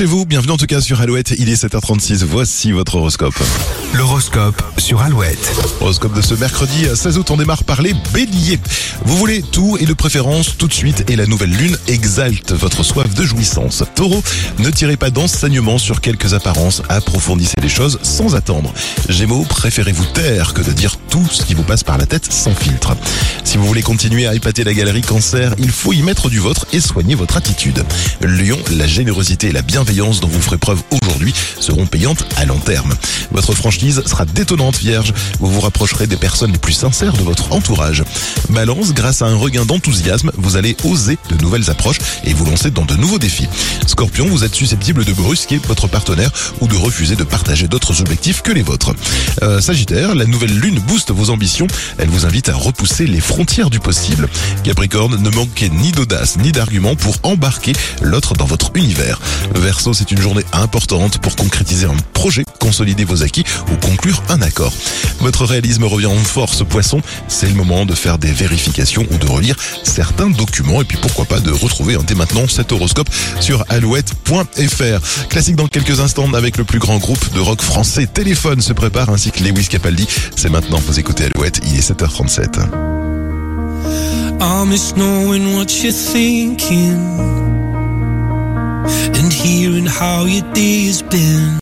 chez vous, bienvenue en tout cas sur Alouette, il est 7h36, voici votre horoscope. L'horoscope sur Alouette. Horoscope de ce mercredi 16 août, on démarre par les béliers. Vous voulez tout et de préférence tout de suite et la nouvelle lune exalte votre soif de jouissance. Taureau, ne tirez pas d'enseignement sur quelques apparences, approfondissez les choses sans attendre. Gémeaux, préférez-vous taire que de dire tout ce qui vous passe par la tête sans filtre. Si vous voulez continuer à épater la galerie cancer, il faut y mettre du vôtre et soigner votre attitude. Lion, la générosité et la bienveillance dont vous ferez preuve aujourd'hui seront payantes à long terme. Votre franchise sera détonnante vierge, vous vous rapprocherez des personnes les plus sincères de votre entourage. Balance, grâce à un regain d'enthousiasme, vous allez oser de nouvelles approches et vous lancer dans de nouveaux défis. Scorpion, vous êtes susceptible de brusquer votre partenaire ou de refuser de partager d'autres objectifs que les vôtres. Euh, Sagittaire, la nouvelle lune booste vos ambitions, elle vous invite à repousser les frontières du possible. Capricorne, ne manquez ni d'audace ni d'arguments pour embarquer l'autre dans votre univers. C'est une journée importante pour concrétiser un projet, consolider vos acquis ou conclure un accord. Votre réalisme revient en force, poisson, c'est le moment de faire des vérifications ou de relire certains documents et puis pourquoi pas de retrouver dès maintenant cet horoscope sur alouette.fr. Classique dans quelques instants avec le plus grand groupe de rock français Téléphone se prépare ainsi que Lewis Capaldi. C'est maintenant, vous écoutez Alouette, il est 7h37. I miss knowing what you're thinking? And hearing how your day has been.